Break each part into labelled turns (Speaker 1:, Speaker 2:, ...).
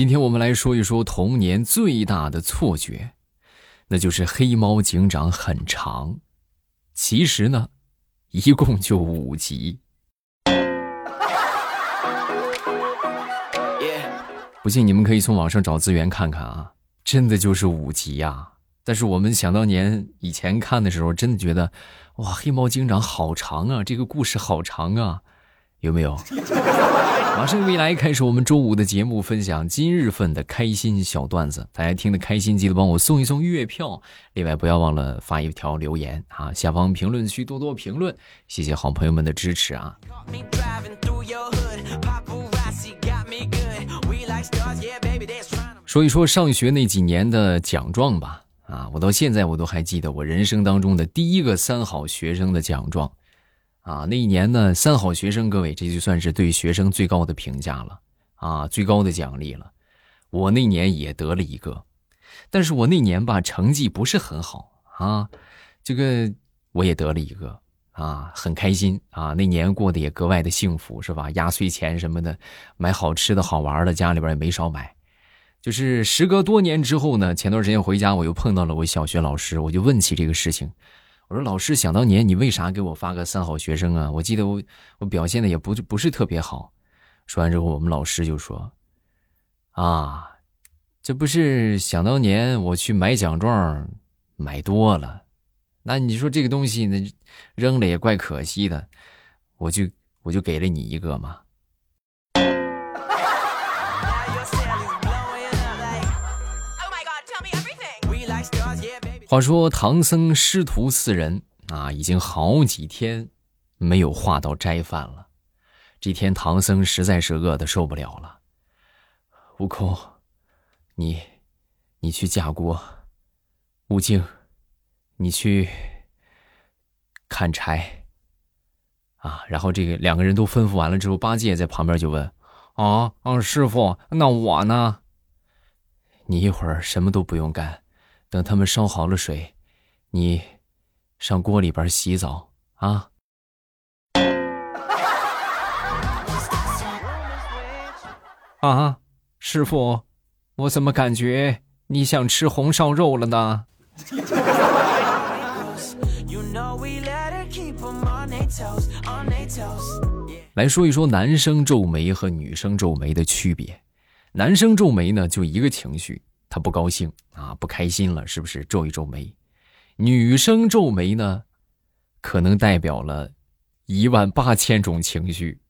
Speaker 1: 今天我们来说一说童年最大的错觉，那就是黑猫警长很长。其实呢，一共就五集。不信你们可以从网上找资源看看啊，真的就是五集呀。但是我们想当年以前看的时候，真的觉得，哇，黑猫警长好长啊，这个故事好长啊，有没有？马上未来开始我们周五的节目，分享今日份的开心小段子。大家听得开心，记得帮我送一送月票。另外，不要忘了发一条留言啊，下方评论区多多评论，谢谢好朋友们的支持啊。说一说上学那几年的奖状吧，啊，我到现在我都还记得我人生当中的第一个三好学生的奖状，啊，那一年呢，三好学生，各位这就算是对学生最高的评价了，啊，最高的奖励了。我那年也得了一个，但是我那年吧成绩不是很好啊，这个我也得了一个，啊，很开心啊，那年过得也格外的幸福，是吧？压岁钱什么的，买好吃的好玩的，家里边也没少买。就是时隔多年之后呢，前段时间回家，我又碰到了我小学老师，我就问起这个事情。我说：“老师，想当年你为啥给我发个三好学生啊？我记得我我表现的也不不是特别好。”说完之后，我们老师就说：“啊，这不是想当年我去买奖状买多了，那你说这个东西那扔了也怪可惜的，我就我就给了你一个嘛。”话说唐僧师徒四人啊，已经好几天没有化到斋饭了。这天唐僧实在是饿得受不了了。悟空，你你去架锅。悟净，你去砍柴。啊，然后这个两个人都吩咐完了之后，八戒在旁边就问：“啊啊，师傅，那我呢？你一会儿什么都不用干。”等他们烧好了水，你上锅里边洗澡啊！啊，师傅，我怎么感觉你想吃红烧肉了呢？来说一说男生皱眉和女生皱眉的区别。男生皱眉呢，就一个情绪。他不高兴啊，不开心了，是不是皱一皱眉？女生皱眉呢，可能代表了一万八千种情绪。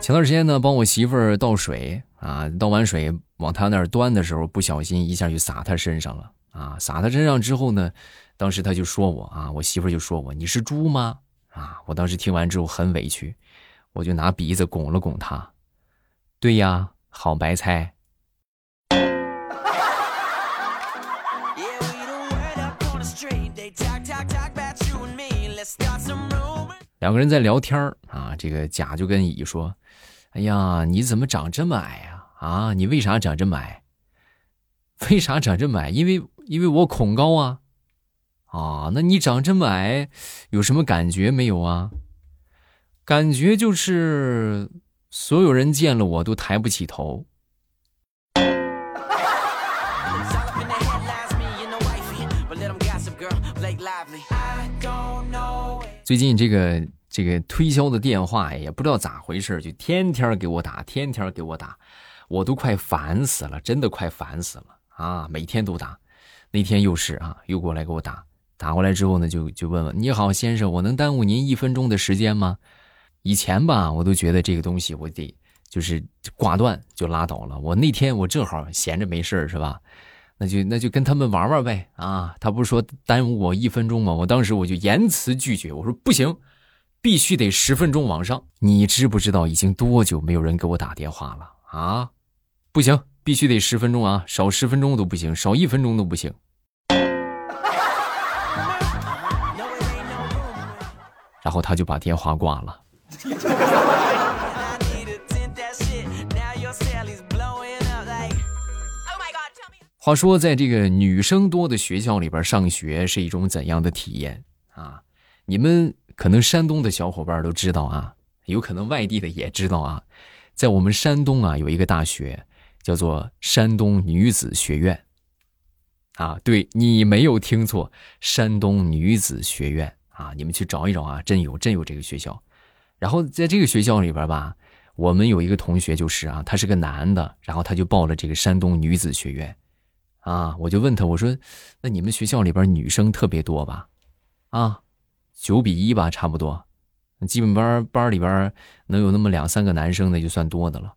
Speaker 1: 前段时间呢，帮我媳妇儿倒水啊，倒完水往她那儿端的时候，不小心一下就洒她身上了啊！洒她身上之后呢，当时她就说我啊，我媳妇儿就说我你是猪吗？啊！我当时听完之后很委屈。我就拿鼻子拱了拱他，对呀，好白菜。两个人在聊天啊，这个甲就跟乙说：“哎呀，你怎么长这么矮呀？啊，你为啥长这么矮？为啥长这么矮？因为因为我恐高啊。啊，那你长这么矮，有什么感觉没有啊？”感觉就是所有人见了我都抬不起头。最近这个这个推销的电话也不知道咋回事，就天天给我打，天天给我打，我都快烦死了，真的快烦死了啊！每天都打，那天又是啊，又过来给我打，打过来之后呢，就就问问你好，先生，我能耽误您一分钟的时间吗？以前吧，我都觉得这个东西我得就是挂断就拉倒了。我那天我正好闲着没事是吧？那就那就跟他们玩玩呗啊！他不是说耽误我一分钟吗？我当时我就严词拒绝，我说不行，必须得十分钟往上。你知不知道已经多久没有人给我打电话了啊？不行，必须得十分钟啊，少十分钟都不行，少一分钟都不行。然后他就把电话挂了。话说，在这个女生多的学校里边上学是一种怎样的体验啊？你们可能山东的小伙伴都知道啊，有可能外地的也知道啊，在我们山东啊有一个大学叫做山东女子学院。啊，对你没有听错，山东女子学院啊，你们去找一找啊，真有真有这个学校。然后在这个学校里边吧，我们有一个同学就是啊，他是个男的，然后他就报了这个山东女子学院。啊，我就问他，我说，那你们学校里边女生特别多吧？啊，九比一吧，差不多。基本班班里边能有那么两三个男生，那就算多的了。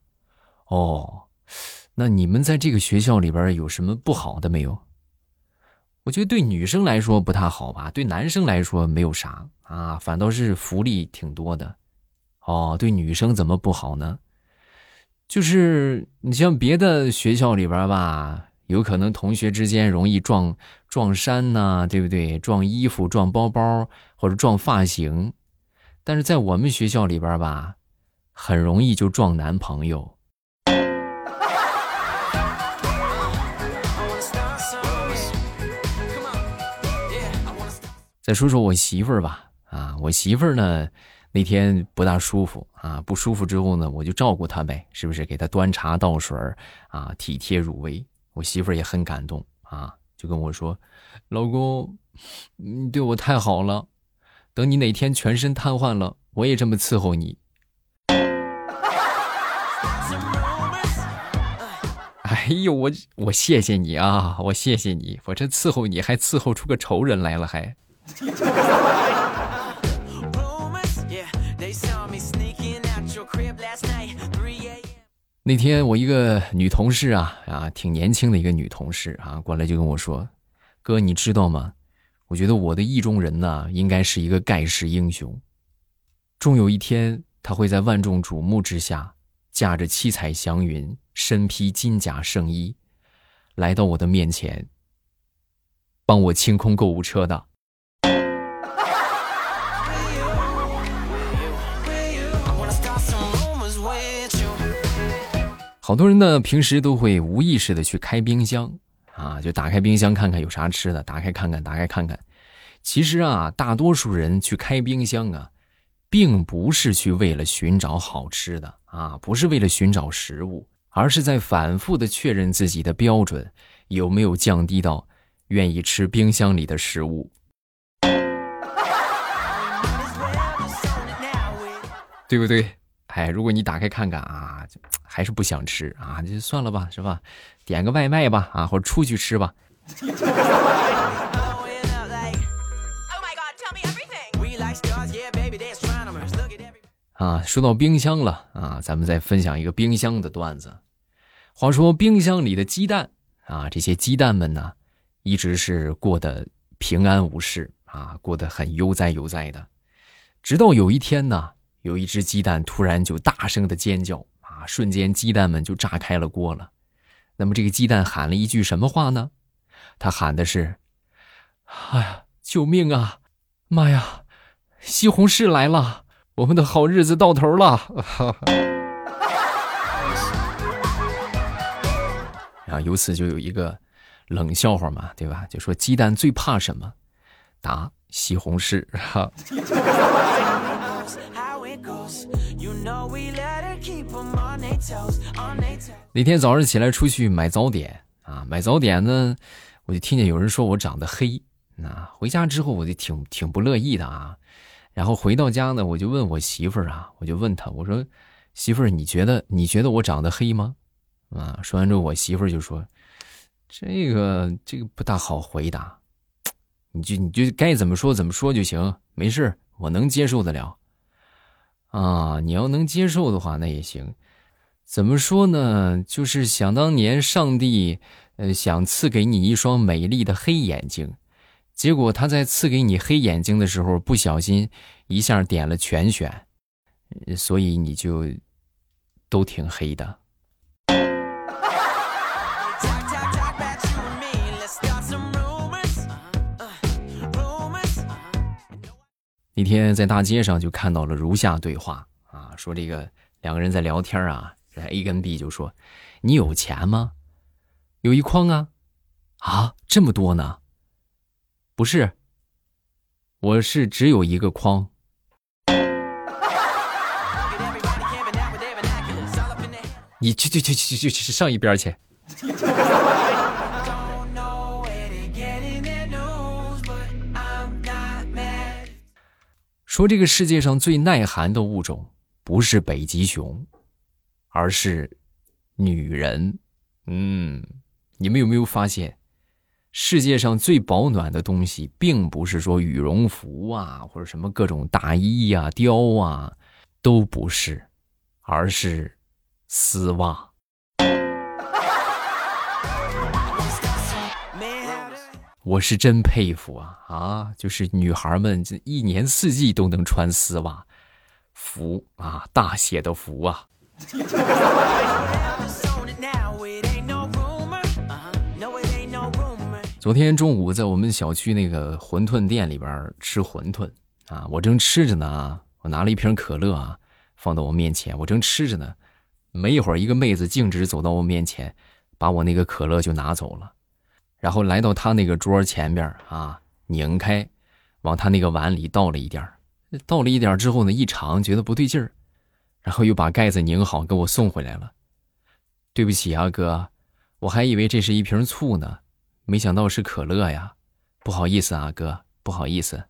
Speaker 1: 哦，那你们在这个学校里边有什么不好的没有？我觉得对女生来说不太好吧，对男生来说没有啥啊，反倒是福利挺多的。哦，对女生怎么不好呢？就是你像别的学校里边吧，有可能同学之间容易撞撞衫呐，对不对？撞衣服、撞包包或者撞发型，但是在我们学校里边吧，很容易就撞男朋友。再说说我媳妇儿吧，啊，我媳妇儿呢那天不大舒服啊，不舒服之后呢，我就照顾他呗，是不是？给他端茶倒水啊，体贴入微。我媳妇儿也很感动啊，就跟我说：“老公，你对我太好了，等你哪天全身瘫痪了，我也这么伺候你。” 哎呦，我我谢谢你啊，我谢谢你，我这伺候你还伺候出个仇人来了，还。那天我一个女同事啊啊，挺年轻的一个女同事啊，过来就跟我说：“哥，你知道吗？我觉得我的意中人呢，应该是一个盖世英雄。终有一天，他会在万众瞩目之下，驾着七彩祥云，身披金甲圣衣，来到我的面前，帮我清空购物车的。”好多人呢，平时都会无意识的去开冰箱，啊，就打开冰箱看看有啥吃的，打开看看，打开看看。其实啊，大多数人去开冰箱啊，并不是去为了寻找好吃的啊，不是为了寻找食物，而是在反复的确认自己的标准有没有降低到愿意吃冰箱里的食物。对不对？哎，如果你打开看看啊，还是不想吃啊，就算了吧，是吧？点个外卖吧，啊，或者出去吃吧。啊，说到冰箱了啊，咱们再分享一个冰箱的段子。话说冰箱里的鸡蛋啊，这些鸡蛋们呢，一直是过得平安无事啊，过得很悠哉悠哉的，直到有一天呢。有一只鸡蛋突然就大声的尖叫啊！瞬间鸡蛋们就炸开了锅了。那么这个鸡蛋喊了一句什么话呢？他喊的是：“哎呀，救命啊！妈呀，西红柿来了，我们的好日子到头了。”然后由此就有一个冷笑话嘛，对吧？就说鸡蛋最怕什么？答：西红柿。哈。那天早上起来出去买早点啊，买早点呢，我就听见有人说我长得黑。那回家之后我就挺挺不乐意的啊。然后回到家呢，我就问我媳妇儿啊，我就问她，我说媳妇儿，你觉得你觉得我长得黑吗？啊，说完之后，我媳妇儿就说，这个这个不大好回答，你就你就该怎么说怎么说就行，没事，我能接受得了。啊，你要能接受的话，那也行。怎么说呢？就是想当年上帝，呃，想赐给你一双美丽的黑眼睛，结果他在赐给你黑眼睛的时候，不小心一下点了全选，所以你就都挺黑的。天在大街上就看到了如下对话啊，说这个两个人在聊天啊，这 A 跟 B 就说：“你有钱吗？有一筐啊，啊，这么多呢？不是，我是只有一个筐。你去去去去去去上一边去。”说这个世界上最耐寒的物种不是北极熊，而是女人。嗯，你们有没有发现，世界上最保暖的东西，并不是说羽绒服啊，或者什么各种大衣呀、貂啊，都不是，而是丝袜。我是真佩服啊啊！就是女孩们这一年四季都能穿丝袜，福啊，大写的福啊！昨天中午在我们小区那个馄饨店里边吃馄饨啊，我正吃着呢，我拿了一瓶可乐啊，放到我面前，我正吃着呢，没一会儿，一个妹子径直走到我面前，把我那个可乐就拿走了。然后来到他那个桌前边啊，拧开，往他那个碗里倒了一点倒了一点之后呢，一尝觉得不对劲儿，然后又把盖子拧好给我送回来了。对不起啊，哥，我还以为这是一瓶醋呢，没想到是可乐呀，不好意思啊，哥，不好意思。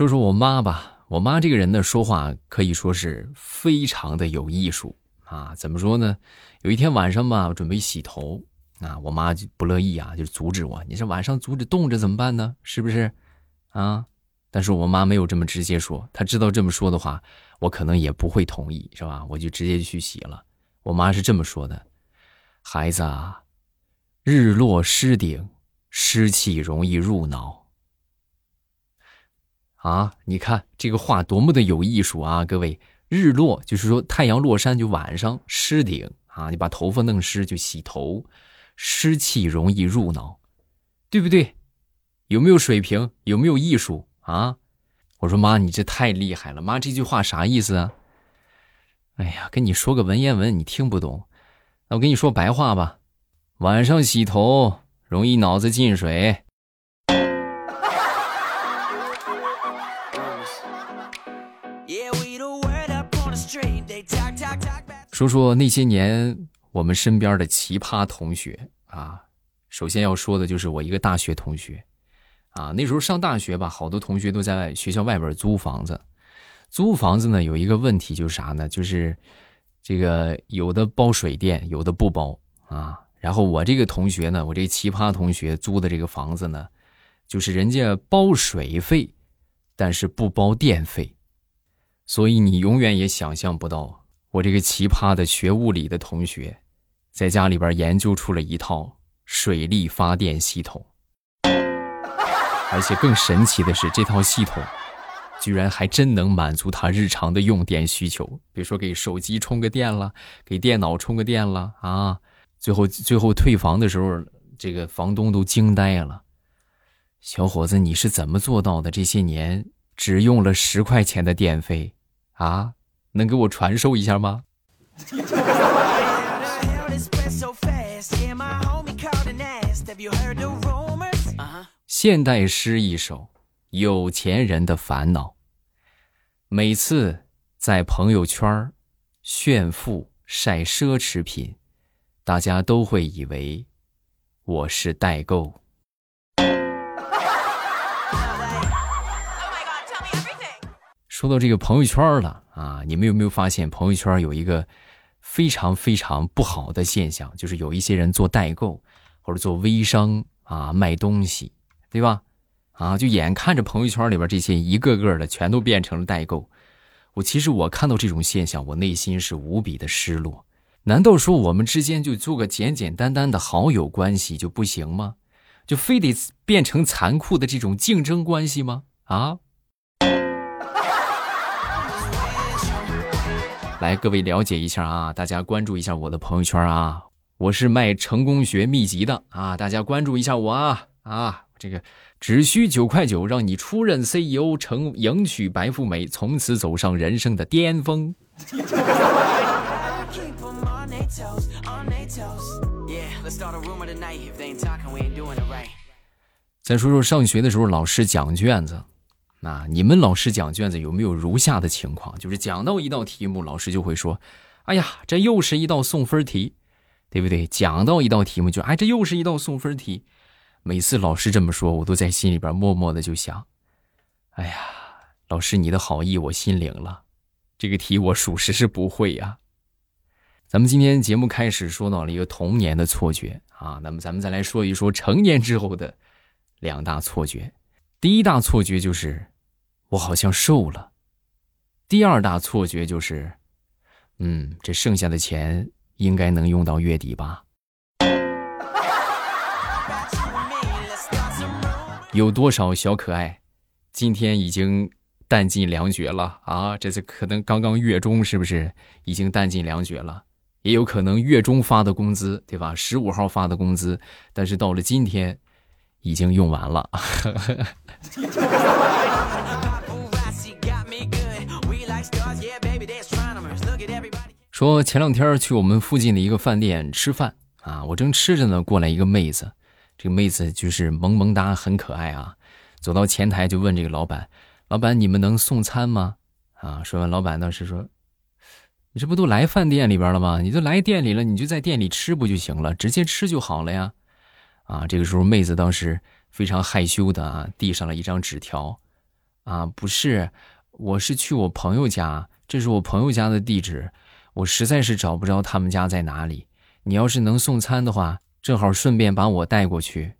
Speaker 1: 说说我妈吧，我妈这个人呢，说话可以说是非常的有艺术啊。怎么说呢？有一天晚上吧，我准备洗头啊，我妈就不乐意啊，就阻止我。你这晚上阻止冻着怎么办呢？是不是？啊？但是我妈没有这么直接说，她知道这么说的话，我可能也不会同意，是吧？我就直接去洗了。我妈是这么说的：“孩子啊，日落湿顶，湿气容易入脑。”啊，你看这个话多么的有艺术啊！各位，日落就是说太阳落山就晚上，湿顶啊，你把头发弄湿就洗头，湿气容易入脑，对不对？有没有水平？有没有艺术啊？我说妈，你这太厉害了，妈这句话啥意思啊？哎呀，跟你说个文言文你听不懂，那我跟你说白话吧，晚上洗头容易脑子进水。说说那些年我们身边的奇葩同学啊，首先要说的就是我一个大学同学，啊，那时候上大学吧，好多同学都在学校外边租房子，租房子呢有一个问题就是啥呢？就是这个有的包水电，有的不包啊。然后我这个同学呢，我这奇葩同学租的这个房子呢，就是人家包水费，但是不包电费，所以你永远也想象不到。我这个奇葩的学物理的同学，在家里边研究出了一套水力发电系统，而且更神奇的是，这套系统居然还真能满足他日常的用电需求。比如说给手机充个电了，给电脑充个电了啊！最后最后退房的时候，这个房东都惊呆了。小伙子，你是怎么做到的？这些年只用了十块钱的电费啊？能给我传授一下吗？现代诗一首，有钱人的烦恼。每次在朋友圈炫富晒奢侈品，大家都会以为我是代购。说到这个朋友圈了啊，你们有没有发现朋友圈有一个非常非常不好的现象，就是有一些人做代购或者做微商啊，卖东西，对吧？啊，就眼看着朋友圈里边这些一个个的全都变成了代购，我其实我看到这种现象，我内心是无比的失落。难道说我们之间就做个简简单单的好友关系就不行吗？就非得变成残酷的这种竞争关系吗？啊？来，各位了解一下啊！大家关注一下我的朋友圈啊！我是卖成功学秘籍的啊！大家关注一下我啊！啊，这个只需九块九，让你出任 CEO，成迎娶白富美，从此走上人生的巅峰。再说说上学的时候老师讲卷子，那，你们老师讲卷子有没有如下的情况？就是讲到一道题目，老师就会说：“哎呀，这又是一道送分题，对不对？”讲到一道题目就：“哎，这又是一道送分题。”每次老师这么说，我都在心里边默默的就想：“哎呀，老师你的好意我心领了，这个题我属实是不会呀。”咱们今天节目开始说到了一个童年的错觉啊，那么咱们再来说一说成年之后的两大错觉。第一大错觉就是我好像瘦了，第二大错觉就是，嗯，这剩下的钱应该能用到月底吧？有多少小可爱今天已经弹尽粮绝了啊？这次可能刚刚月中是不是已经弹尽粮绝了？也有可能月中发的工资，对吧？十五号发的工资，但是到了今天，已经用完了。说前两天去我们附近的一个饭店吃饭啊，我正吃着呢，过来一个妹子，这个妹子就是萌萌哒，很可爱啊。走到前台就问这个老板：“老板，你们能送餐吗？”啊，说完，老板当时说。你这不都来饭店里边了吗？你都来店里了，你就在店里吃不就行了？直接吃就好了呀！啊，这个时候妹子当时非常害羞的啊，递上了一张纸条，啊，不是，我是去我朋友家，这是我朋友家的地址，我实在是找不着他们家在哪里。你要是能送餐的话，正好顺便把我带过去。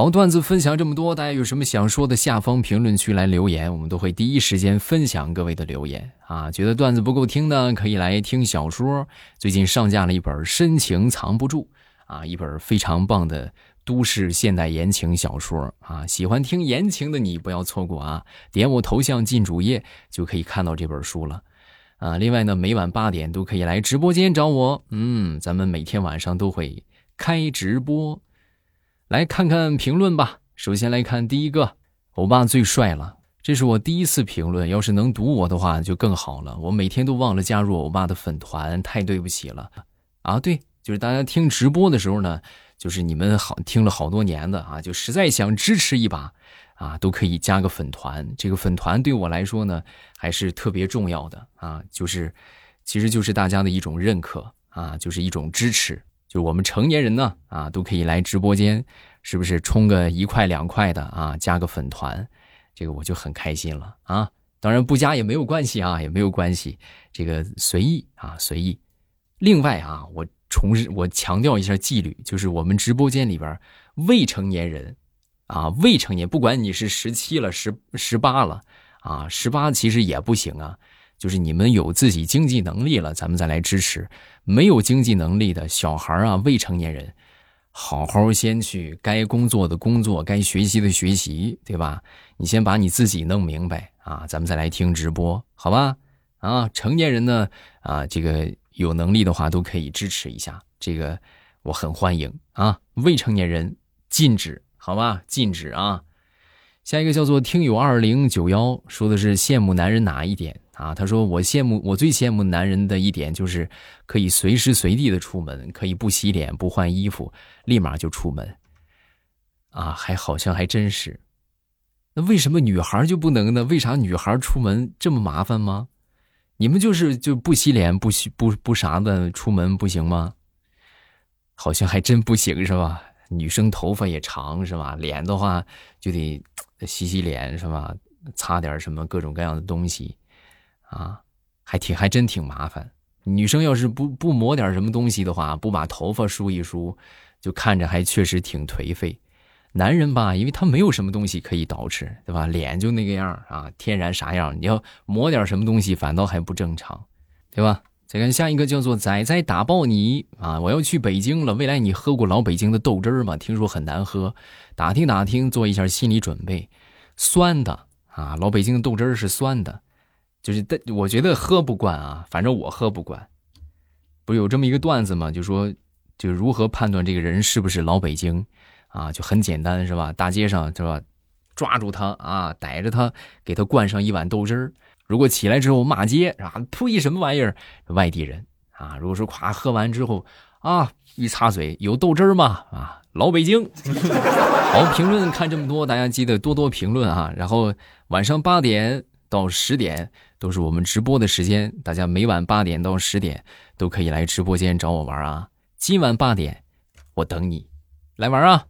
Speaker 1: 好段子分享这么多，大家有什么想说的，下方评论区来留言，我们都会第一时间分享各位的留言啊。觉得段子不够听的，可以来听小说。最近上架了一本《深情藏不住》啊，一本非常棒的都市现代言情小说啊。喜欢听言情的你不要错过啊，点我头像进主页就可以看到这本书了啊。另外呢，每晚八点都可以来直播间找我，嗯，咱们每天晚上都会开直播。来看看评论吧。首先来看第一个，欧巴最帅了。这是我第一次评论，要是能读我的话就更好了。我每天都忘了加入欧巴的粉团，太对不起了。啊，对，就是大家听直播的时候呢，就是你们好听了好多年的啊，就实在想支持一把啊，都可以加个粉团。这个粉团对我来说呢，还是特别重要的啊，就是，其实就是大家的一种认可啊，就是一种支持。就我们成年人呢，啊，都可以来直播间，是不是充个一块两块的啊？加个粉团，这个我就很开心了啊！当然不加也没有关系啊，也没有关系，这个随意啊，随意。另外啊，我重，我强调一下纪律，就是我们直播间里边未成年人，啊，未成年，不管你是十七了、十十八了，啊，十八其实也不行啊。就是你们有自己经济能力了，咱们再来支持；没有经济能力的小孩啊、未成年人，好好先去该工作的工作，该学习的学习，对吧？你先把你自己弄明白啊，咱们再来听直播，好吧？啊，成年人呢，啊，这个有能力的话都可以支持一下，这个我很欢迎啊。未成年人禁止，好吧？禁止啊。下一个叫做听友二零九幺，说的是羡慕男人哪一点？啊，他说我羡慕我最羡慕男人的一点就是可以随时随地的出门，可以不洗脸不换衣服，立马就出门。啊，还好像还真是。那为什么女孩就不能呢？为啥女孩出门这么麻烦吗？你们就是就不洗脸不洗不不啥的出门不行吗？好像还真不行是吧？女生头发也长是吧？脸的话就得 洗洗脸是吧？擦点什么各种各样的东西。啊，还挺还真挺麻烦。女生要是不不抹点什么东西的话，不把头发梳一梳，就看着还确实挺颓废。男人吧，因为他没有什么东西可以捯饬，对吧？脸就那个样啊，天然啥样。你要抹点什么东西，反倒还不正常，对吧？再看下一个，叫做仔仔打爆你啊！我要去北京了，未来你喝过老北京的豆汁儿吗？听说很难喝，打听打听，做一下心理准备。酸的啊，老北京的豆汁儿是酸的。就是，但我觉得喝不惯啊，反正我喝不惯。不是有这么一个段子吗？就说，就如何判断这个人是不是老北京啊？就很简单，是吧？大街上是吧？抓住他啊，逮着他，给他灌上一碗豆汁儿。如果起来之后骂街啊，呸，什么玩意儿？外地人啊。如果说夸喝完之后啊，一擦嘴，有豆汁儿吗？啊，老北京。好，评论看这么多，大家记得多多评论啊。然后晚上八点到十点都是我们直播的时间，大家每晚八点到十点都可以来直播间找我玩啊。今晚八点，我等你来玩啊。